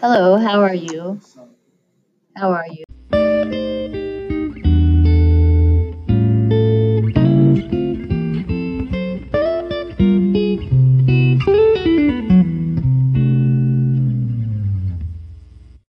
Hello, how are you? How are you?